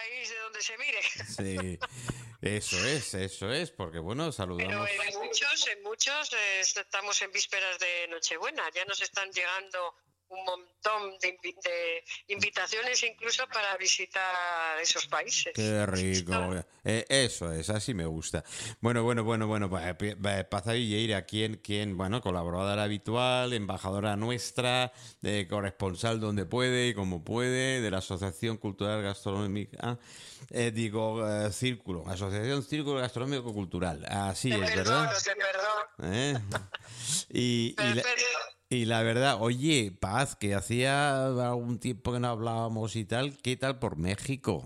país de donde se mire. Sí, eso es, eso es, porque bueno, Pero saludamos. en muchos, en muchos eh, estamos en vísperas de Nochebuena. Ya nos están llegando un montón de, invi- de invitaciones incluso para visitar esos países. Qué rico. Eh, eso es, así me gusta. Bueno, bueno, bueno, bueno. eh, eh, Paz Villeira, quien, quien, bueno, colaboradora habitual, embajadora nuestra, de corresponsal donde puede y como puede, de la Asociación Cultural Gastronómica, eh, digo, eh, Círculo, Asociación Círculo Gastronómico Cultural. Así Te es, perdono, ¿verdad? te. ¿Eh? Y, y la-. Y la verdad, oye, Paz, que hacía algún tiempo que no hablábamos y tal, ¿qué tal por México?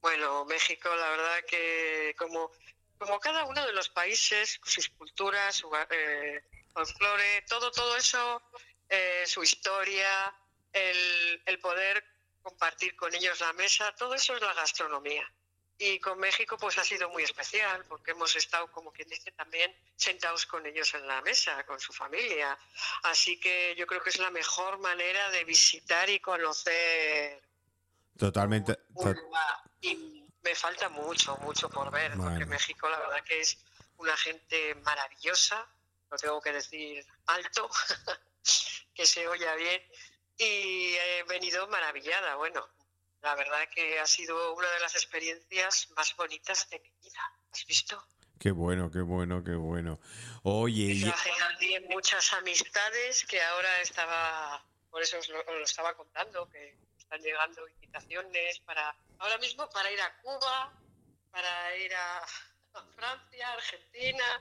Bueno, México, la verdad que como, como cada uno de los países, sus culturas, su eh, folclore, todo, todo eso, eh, su historia, el, el poder compartir con ellos la mesa, todo eso es la gastronomía. Y con México pues ha sido muy especial porque hemos estado, como quien dice, también sentados con ellos en la mesa, con su familia. Así que yo creo que es la mejor manera de visitar y conocer Totalmente. un lugar. Y me falta mucho, mucho por ver, porque. México la verdad que es una gente maravillosa, lo tengo que decir alto, que se oya bien, y he venido maravillada. Bueno, la verdad que ha sido una de las experiencias más bonitas de mi vida. ¿Has visto? Qué bueno, qué bueno, qué bueno. Oye, Y también muchas amistades que ahora estaba, por eso os lo, os lo estaba contando, que están llegando invitaciones para, ahora mismo para ir a Cuba, para ir a, a Francia, Argentina,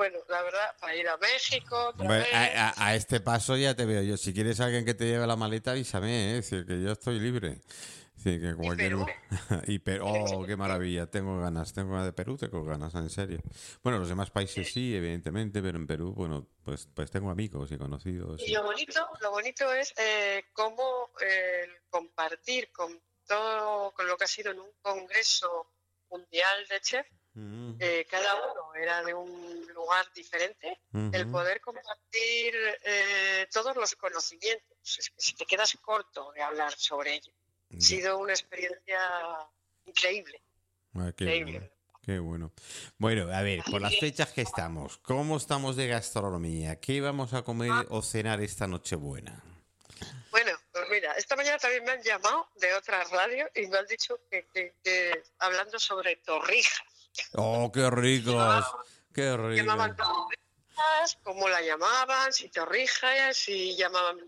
bueno, la verdad, para ir a México, a, a- a este paso ya te veo yo. Si quieres alguien que te lleve la maleta, avísame, ¿eh? Es decir, que yo estoy libre. Que cualquier... Y Perú, oh, qué maravilla, tengo ganas, tengo ganas de Perú, tengo ganas, en serio. Bueno, los demás países sí, evidentemente, pero en Perú, bueno, pues, pues tengo amigos y conocidos. Y lo bonito, lo bonito es eh, cómo eh, compartir con todo, con lo que ha sido en un congreso mundial de chef, Mm, eh, cada uno era de un lugar diferente, el poder compartir eh, todos los conocimientos. Es que si te quedas corto de hablar sobre ello. Ha sido una experiencia increíble. Ah, qué increíble. bueno, qué bueno. Bueno, a ver, por las fechas que estamos, ¿cómo estamos de gastronomía? ¿Qué vamos a comer Ah. o cenar esta Nochebuena? Bueno, pues mira, esta mañana también me han llamado de otra radio y me han dicho que, que- que hablando sobre torrijas. ¡Oh, qué ricos! ¡Qué llamaban ricos! torrijas, cómo la llamaban, si torrijas, si llamaban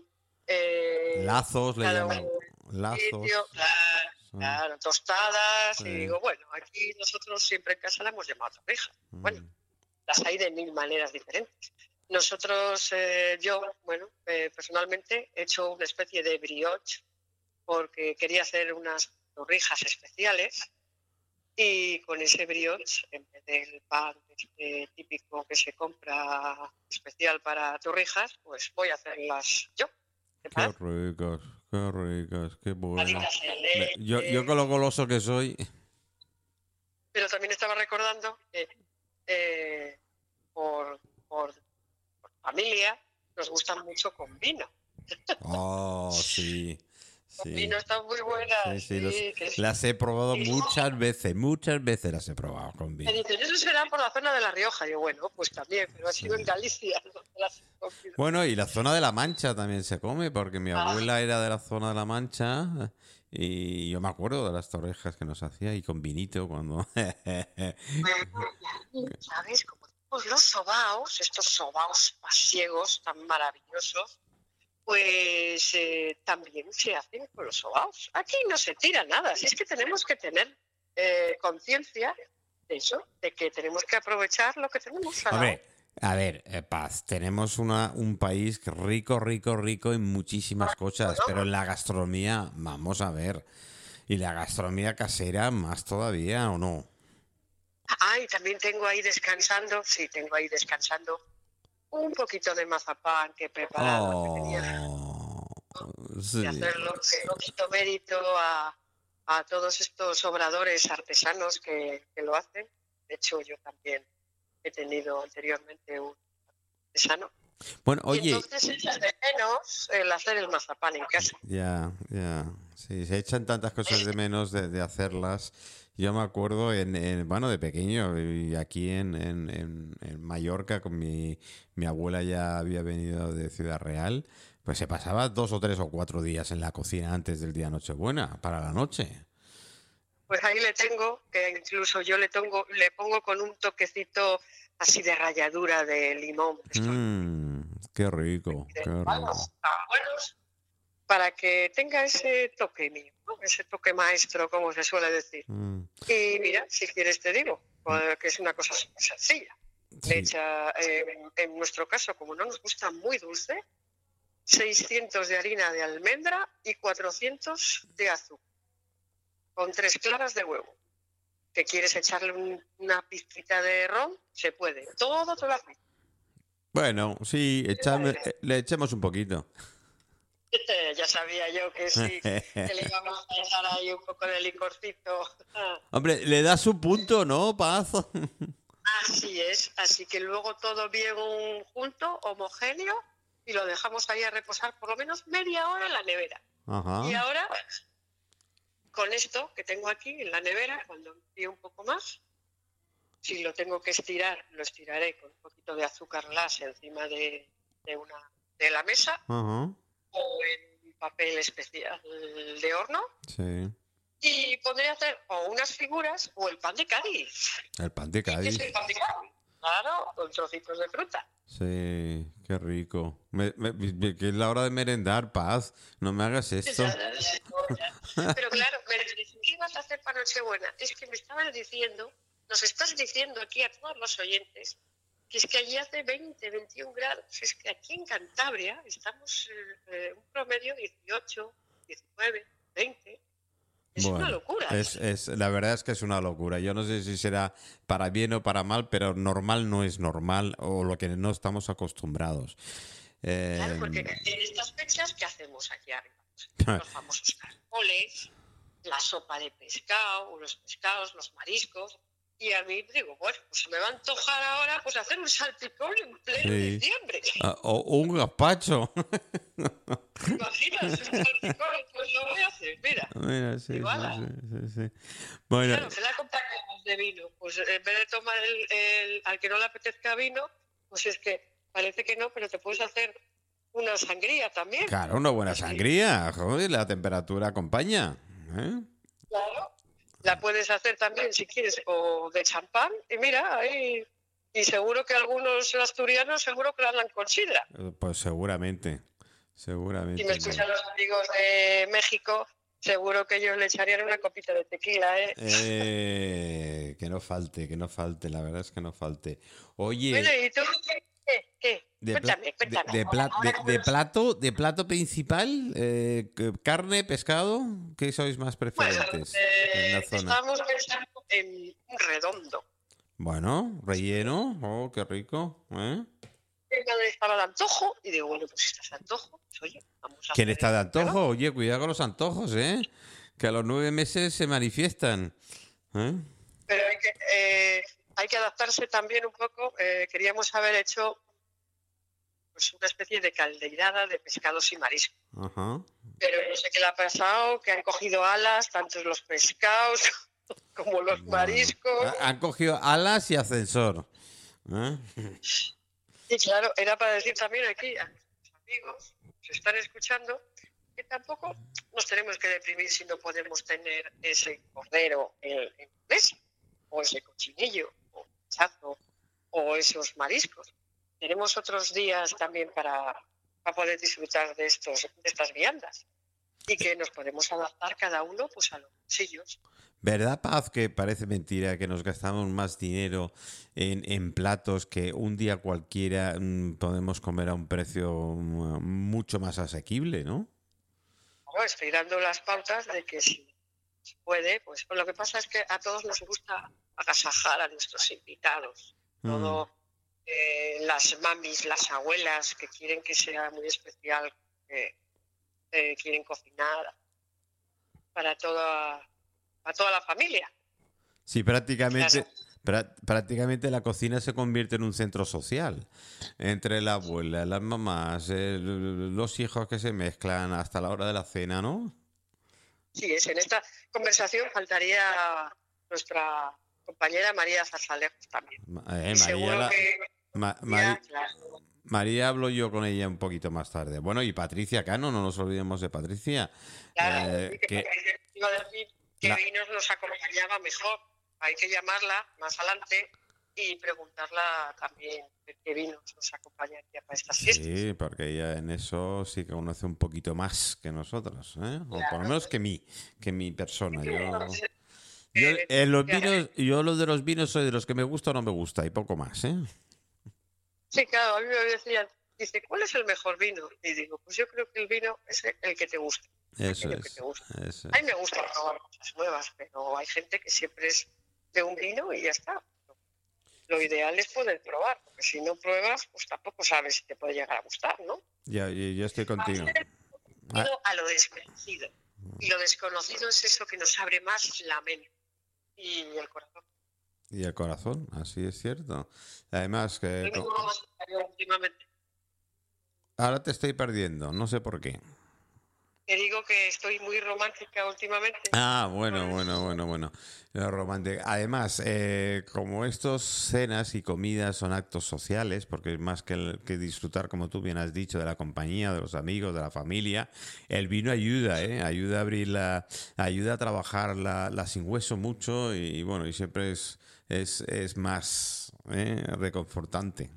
eh, Lazos le llaman. Lazos. sitio, claro, Sí. claro, tostadas, Sí. y digo, bueno, aquí nosotros siempre en casa la hemos llamado torrijas. Bueno, Mm. las hay de mil maneras diferentes. Nosotros, eh, yo, bueno, eh, personalmente he hecho una especie de brioche porque quería hacer unas torrijas especiales y con ese brioche, en vez del pan este típico que se compra especial para torrijas, pues voy a hacerlas yo. ¿Te Qué ricos, qué ricos, qué leche, Yo, yo con lo goloso que soy. pero también estaba recordando que eh, por, por- por familia nos gustan mucho con vino. Oh, sí. Sí. están muy buenas. Sí, sí, los- las he probado muchas veces, muchas veces las he probado con Me vino. dicen, eso será por la zona de La Rioja. Yo, bueno, pues también, pero ha sido en Galicia. Bueno, y la zona de la Mancha también se come, porque mi Ah. abuela era de la zona de la Mancha y yo me acuerdo de las torrejas que nos hacía y con vinito cuando... ¿Sabes? Como los sobaos, estos sobaos pasiegos tan maravillosos, pues eh, también se hacen con los sobaos. Aquí no se tira nada, si es que tenemos que tener eh, conciencia de eso, de que tenemos que aprovechar lo que tenemos. a Hombre, a ver, eh, Paz, tenemos una, un país rico, rico, rico en muchísimas cosas, pero en la gastronomía, vamos a ver, y la gastronomía casera más todavía, ¿o no? Ah, y también tengo ahí descansando, sí, tengo ahí descansando un poquito de mazapán que he preparado. que tenía Oh, de sí. hacerlo, que no quito mérito a, a todos estos obradores artesanos que, que lo hacen. De hecho, yo también he tenido anteriormente un artesano. Bueno, Y oye, entonces echas de menos el hacer el mazapán en casa. ya, ya, Sí, se echan tantas cosas de menos de, de hacerlas. Yo me acuerdo, en, en- bueno, de pequeño, y aquí en, en, en- Mallorca, con mi, mi abuela ya había venido de Ciudad Real, pues se pasaba dos o tres o cuatro días en la cocina antes del día Nochebuena, para la noche. Pues ahí le tengo, que incluso yo le pongo, le pongo con un toquecito así de ralladura de limón. Mmm, qué rico, qué rico. Para que tenga ese toque mío. Ese toque maestro, como se suele decir. Mm, Y mira, si quieres te digo, que es una cosa súper sencilla. Le sí. echa, eh, en nuestro caso, como no nos gusta muy dulce, 600 de harina de almendra y 400 de azúcar, con tres claras de huevo. ¿Que quieres echarle un- una pizquita de ron? Se puede. Todo te lo hace. Bueno, sí, echame- eh, le echemos un poquito. Ya sabía yo que sí, que le íbamos a echar ahí un poco de licorcito. Hombre, le da su punto, ¿no, Paz? Así es, así que luego todo bien junto, homogéneo, y lo dejamos ahí a reposar por lo menos media hora en la nevera. Ajá. Y ahora, con esto que tengo aquí en la nevera, cuando enfríe un poco más, si lo tengo que estirar, lo estiraré con un poquito de azúcar glass encima de, de una, de la mesa Ajá. O en papel especial de horno. Sí. Y pondré a hacer o unas figuras o el pan de Cádiz. El pan de ¿Qué es Cádiz. el pan de Cádiz? Claro, con trocitos de fruta. Sí, qué rico. Me- me- me- que es la hora de merendar, Paz. No me hagas esto. Pero claro, ¿qué ibas a hacer para Nochebuena? Es que me estabas diciendo, nos estás diciendo aquí a todos los oyentes, que es que allí hace 20, 21 grados. Es que aquí en Cantabria estamos eh, eh, un promedio 18, 19, 20. Es una locura. Es, es, la verdad es que es una locura. Yo no sé si será para bien o para mal, pero normal no es normal o lo que no estamos acostumbrados. Eh, Claro, porque en estas fechas, ¿qué hacemos aquí arriba? Los famosos caracoles, la sopa de pescado, los pescados, los mariscos. Y a mí digo, bueno, pues se me va a antojar ahora pues hacer un salpicón en pleno Sí. diciembre. ah, o o un gazpacho. Imaginas un salpicón, pues lo voy a hacer, mira. Mira, sí, sí, Iguala. sí, sí, sí. Bueno, Claro, se la compra con de vino. Pues en vez de tomar el, el- al que no le apetezca vino, pues es que parece que no, pero te puedes hacer una sangría también. claro, una buena sangría. Joder, la temperatura acompaña. ¿eh? Claro. La puedes hacer también, si quieres, o de champán. Y mira, ahí. Y seguro que algunos asturianos seguro que la andan con sidra. Eh, Pues seguramente. Si Seguramente. me escuchan los amigos de México, seguro que ellos le echarían una copita de tequila, ¿eh? Eh, que no falte, que no falte, la verdad es que no falte. Oye, Bueno, ¿y tú qué? De, Cuéntame, de- cuéntame. de pla- de- de plato, de plato principal, eh, carne, pescado, ¿qué sois más preferentes eh, en la zona? estábamos pensando en un redondo. Bueno, relleno, oh, qué rico. ¿eh? Mi madre estaba de antojo y digo, bueno, pues si estás de antojo, pues oye, vamos a ¿Quién está de antojo? Oye, cuidado con los antojos, ¿eh? Que a los nueve meses se manifiestan. ¿eh? Pero hay que, hay que adaptarse también un poco. queríamos haber hecho pues, una especie de caldeirada de pescados y mariscos. Pero no sé qué le ha pasado, que han cogido alas, tanto los pescados como los mariscos. ha- Han cogido alas y ascensor. ¿eh? Y claro, era para decir también aquí a nuestros amigos que se están escuchando que tampoco nos tenemos que deprimir si no podemos tener ese cordero en, en mesa, o ese cochinillo, o chazo, o esos mariscos. Tenemos otros días también para, para poder disfrutar de, estos, de estas viandas y que nos podemos adaptar cada uno pues a los bolsillos. ¿Verdad, Paz, que parece mentira que nos gastamos más dinero en, en platos que un día cualquiera mm, podemos comer a un precio mm, mucho más asequible, ¿no? Bueno, estoy dando las pautas de que si se puede, pues lo que pasa es que a todos nos gusta agasajar a nuestros invitados. Mm. Eh, las mamis, las abuelas que quieren que sea muy especial, que eh, quieren cocinar para toda, para toda la familia. Sí, prácticamente, Claro. prácticamente la cocina se convierte en un centro social. Entre la abuela, las mamás, el- los hijos que se mezclan hasta la hora de la cena, ¿no? Sí, es en esta conversación faltaría nuestra compañera María Zarzalejos también. Eh, María, la- que- Ma- ya, Mari- claro. María hablo yo con ella un poquito más tarde. Bueno, y Patricia Cano, no nos olvidemos de Patricia. Claro, Eh, que que- Patricia iba a decir que La- vinos nos acompañaba mejor. Hay que llamarla más adelante y preguntarla también qué vinos nos acompañaría para estas fiestas. Sí, porque ella en eso sí que conoce un poquito más que nosotros, ¿eh? O por lo menos que mí, que mi persona. Yo, yo eh, en los vinos, yo lo de los vinos soy de los que me gusta o no me gusta y poco más, ¿eh? Sí, claro, a mí me decían, dice, ¿cuál es el mejor vino? Y digo, pues yo creo que el vino es el que te gusta. Eso aquello que es. te gusta. eso A es. mí me gusta probar cosas nuevas, pero hay gente que siempre es de un vino y ya está. Lo ideal es poder probar, porque si no pruebas, pues tampoco sabes si te puede llegar a gustar, ¿no? Ya, ya estoy contigo. Ah. A lo desconocido. Y lo desconocido es eso que nos abre más la mente y el corazón. Y el corazón, así es cierto. Además que ahora te estoy perdiendo, no sé por qué. Te digo que estoy muy romántica últimamente. Ah, bueno, bueno, bueno, bueno. Lo romántico. Además, eh, como estos cenas y comidas son actos sociales, porque es más que, el- que disfrutar, como tú bien has dicho, de la compañía, de los amigos, de la familia, el vino ayuda, ¿eh? Ayuda a abrir la, ayuda a trabajar la, la sin hueso mucho y, bueno, y siempre es, es, es más ¿eh? reconfortante.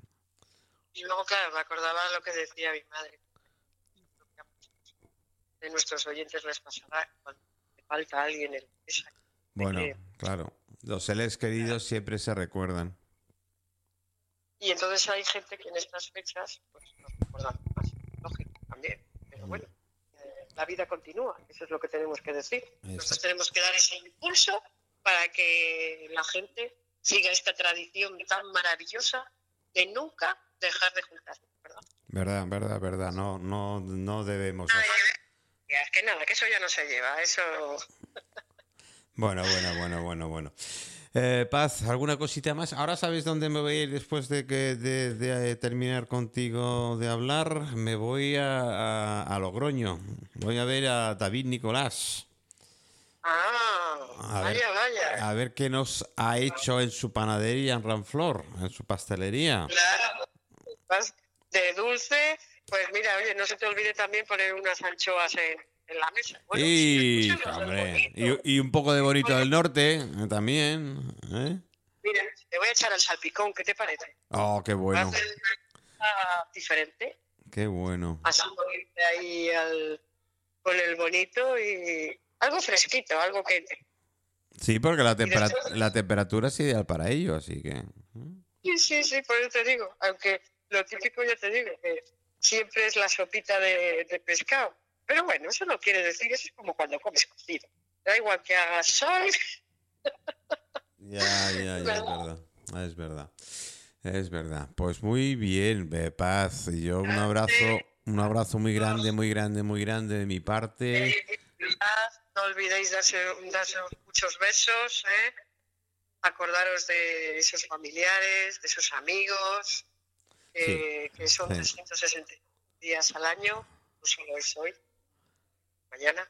Y luego, claro, me acordaba lo que decía mi madre. De nuestros oyentes les pasará cuando te falta alguien en la mesa. Bueno, que- claro. Los seres queridos siempre se recuerdan. Y entonces hay gente que en estas fechas pues, nos recuerdan más, lógico, también. Pero bueno, eh, la vida continúa, eso es lo que tenemos que decir. Nosotros tenemos que dar ese impulso para que la gente siga esta tradición tan maravillosa de nunca dejar de juntarse, ¿verdad? Verdad, verdad, verdad. No, no, no debemos. Ay, es que nada, que eso ya no se lleva, eso... Bueno, bueno, bueno, bueno, bueno. Eh, Paz, ¿alguna cosita más? Ahora sabes dónde me voy a ir después de que de, de, eh, terminar contigo de hablar. Me voy a, a, a Logroño. Voy a ver a David Nicolás. Ah, A ver. vaya, vaya. A ver qué nos ha hecho en su panadería en Ranflor, en su pastelería. Claro. De dulce, pues mira, oye, no se te olvide también poner unas anchoas en, en la mesa. Bueno, Y, sí, hombre, y, y un poco de bonito del norte eh, también. ¿eh? Mira, te voy a echar al salpicón, ¿qué te parece? Oh, qué bueno, Va a diferente. qué bueno. Así ahí al, con el bonito y algo fresquito, algo que... Sí, porque la, tempera- después- la temperatura es ideal para ello, así que... Sí, sí, sí, por eso te digo. Aunque lo típico ya te digo, que siempre es la sopita de, de pescado. Pero bueno, eso no quiere decir, eso es como cuando comes cocido. Da igual que haga sol. Ya, ya, ya, es verdad. Es verdad. Es verdad. Pues muy bien, Paz. Y yo un abrazo, un abrazo muy grande, muy grande, muy grande de mi parte. No olvidéis darse, darse muchos besos, ¿eh? Acordaros de esos familiares, de esos amigos, eh, que son sí. 360 días al año, no solo es hoy, mañana.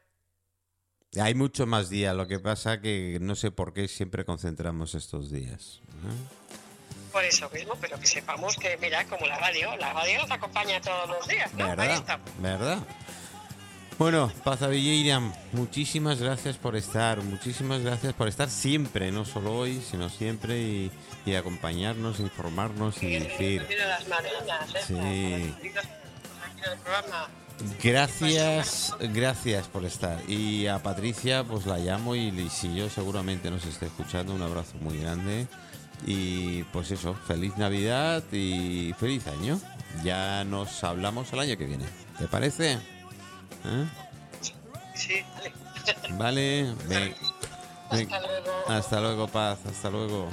Hay mucho más días, lo que pasa que no sé por qué siempre concentramos estos días. ¿eh? Por eso mismo, pero que sepamos que, mira, como la radio, la radio nos acompaña todos los días, ¿no? Ahí ¿Verdad? estamos. ¿Verdad? Bueno, Paz muchísimas gracias por estar, muchísimas gracias por estar siempre, no solo hoy, sino siempre y, y acompañarnos, informarnos y decir ¿eh? Sí. Gracias, gracias por estar. Y a Patricia, pues la llamo y, y si yo seguramente nos esté escuchando, un abrazo muy grande. Y pues eso, feliz Navidad y feliz año. Ya nos hablamos el año que viene. ¿Te parece? ¿Eh? Sí, vale. Vale. Hasta luego. Hasta luego, Paz, hasta luego.